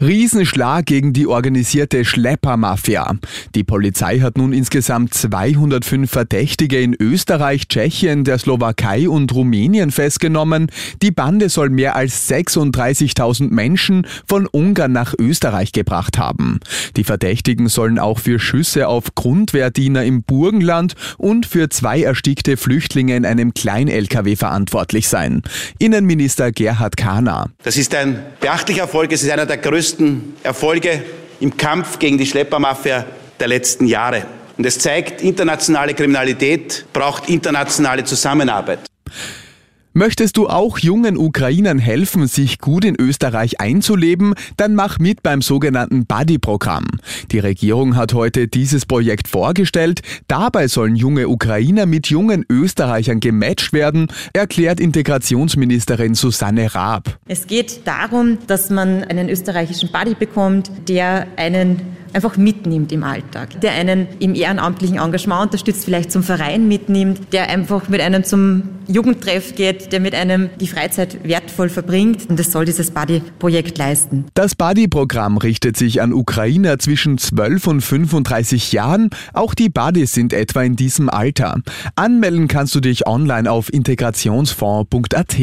Riesenschlag gegen die organisierte Schleppermafia. Die Polizei hat nun insgesamt 205 Verdächtige in Österreich, Tschechien, der Slowakei und Rumänien festgenommen. Die Bande soll mehr als 36.000 Menschen von Ungarn nach Österreich gebracht haben. Die Verdächtigen sollen auch für Schüsse auf Grundwehrdiener im Burgenland und für zwei erstickte Flüchtlinge in einem Klein-LKW verantwortlich sein. Innenminister Gerhard Kahner. Das ist ein beachtlicher Erfolg. Es ist einer der größten größten Erfolge im Kampf gegen die Schleppermafia der letzten Jahre. Und es zeigt, internationale Kriminalität braucht internationale Zusammenarbeit. Möchtest du auch jungen Ukrainern helfen, sich gut in Österreich einzuleben? Dann mach mit beim sogenannten Buddy-Programm. Die Regierung hat heute dieses Projekt vorgestellt. Dabei sollen junge Ukrainer mit jungen Österreichern gematcht werden, erklärt Integrationsministerin Susanne Raab. Es geht darum, dass man einen österreichischen Buddy bekommt, der einen einfach mitnimmt im Alltag, der einen im ehrenamtlichen Engagement unterstützt, vielleicht zum Verein mitnimmt, der einfach mit einem zum Jugendtreff geht, der mit einem die Freizeit wertvoll verbringt. Und das soll dieses Buddy-Projekt leisten. Das Buddy-Programm richtet sich an Ukrainer zwischen 12 und 35 Jahren. Auch die Buddies sind etwa in diesem Alter. Anmelden kannst du dich online auf integrationsfonds.at.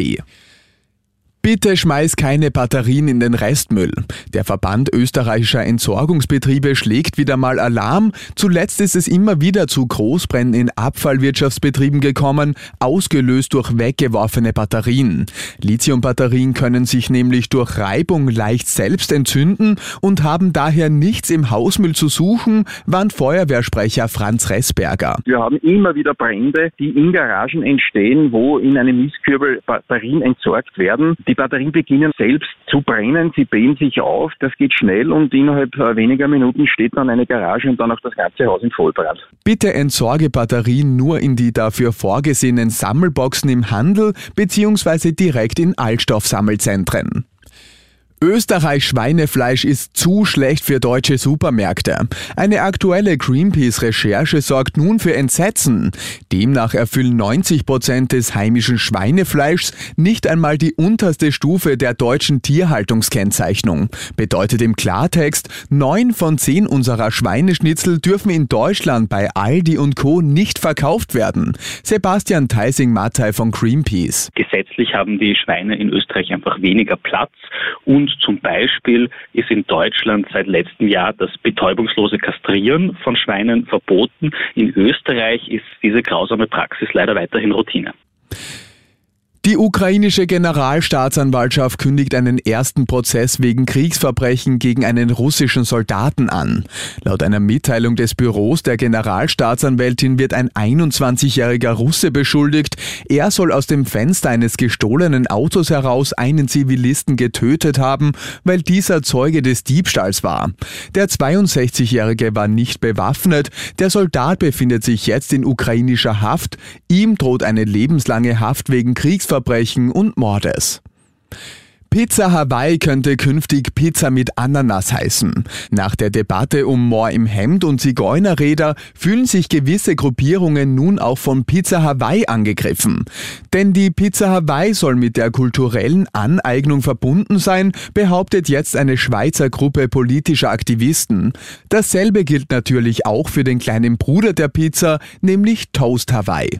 Bitte schmeiß keine Batterien in den Restmüll. Der Verband österreichischer Entsorgungsbetriebe schlägt wieder mal Alarm. Zuletzt ist es immer wieder zu Großbränden in Abfallwirtschaftsbetrieben gekommen, ausgelöst durch weggeworfene Batterien. Lithiumbatterien können sich nämlich durch Reibung leicht selbst entzünden und haben daher nichts im Hausmüll zu suchen, warnt Feuerwehrsprecher Franz Ressberger. Wir haben immer wieder Brände, die in Garagen entstehen, wo in einem Mistkübel Batterien entsorgt werden. Die Batterien beginnen selbst zu brennen, sie blähen sich auf, das geht schnell und innerhalb äh, weniger Minuten steht dann eine Garage und dann auch das ganze Haus in Vollbrand. Bitte entsorge Batterien nur in die dafür vorgesehenen Sammelboxen im Handel bzw. direkt in Altstoffsammelzentren. Österreich Schweinefleisch ist zu schlecht für deutsche Supermärkte. Eine aktuelle Greenpeace-Recherche sorgt nun für Entsetzen. Demnach erfüllen 90 Prozent des heimischen Schweinefleischs nicht einmal die unterste Stufe der deutschen Tierhaltungskennzeichnung. Bedeutet im Klartext, neun von zehn unserer Schweineschnitzel dürfen in Deutschland bei Aldi und Co. nicht verkauft werden. Sebastian Theising-Mattei von Greenpeace. Gesetzlich haben die Schweine in Österreich einfach weniger Platz und zum Beispiel ist in Deutschland seit letztem Jahr das betäubungslose Kastrieren von Schweinen verboten. In Österreich ist diese grausame Praxis leider weiterhin Routine. Die ukrainische Generalstaatsanwaltschaft kündigt einen ersten Prozess wegen Kriegsverbrechen gegen einen russischen Soldaten an. Laut einer Mitteilung des Büros der Generalstaatsanwältin wird ein 21-jähriger Russe beschuldigt. Er soll aus dem Fenster eines gestohlenen Autos heraus einen Zivilisten getötet haben, weil dieser Zeuge des Diebstahls war. Der 62-jährige war nicht bewaffnet. Der Soldat befindet sich jetzt in ukrainischer Haft. Ihm droht eine lebenslange Haft wegen Kriegsverbrechen Kriegsverbrechen und Mordes. Pizza Hawaii könnte künftig Pizza mit Ananas heißen. Nach der Debatte um Moor im Hemd und Zigeunerräder fühlen sich gewisse Gruppierungen nun auch von Pizza Hawaii angegriffen. Denn die Pizza Hawaii soll mit der kulturellen Aneignung verbunden sein, behauptet jetzt eine Schweizer Gruppe politischer Aktivisten. Dasselbe gilt natürlich auch für den kleinen Bruder der Pizza, nämlich Toast Hawaii.